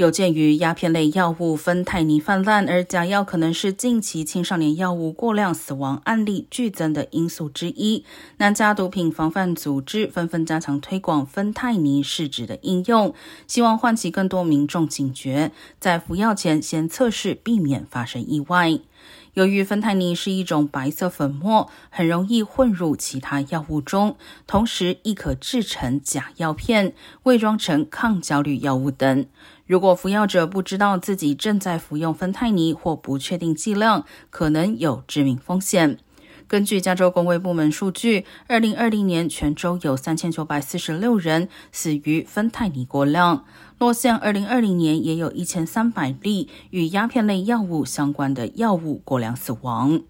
有鉴于鸦片类药物芬太尼泛滥，而假药可能是近期青少年药物过量死亡案例剧增的因素之一，南加毒品防范组织纷纷加强推广芬太尼试纸的应用，希望唤起更多民众警觉，在服药前先测试，避免发生意外。由于芬太尼是一种白色粉末，很容易混入其他药物中，同时亦可制成假药片，伪装成抗焦虑药物等。如果服药者不知道自己正在服用芬太尼或不确定剂量，可能有致命风险。根据加州公卫部门数据，二零二零年全州有三千九百四十六人死于芬太尼过量。洛县二零二零年也有一千三百例与鸦片类药物相关的药物过量死亡。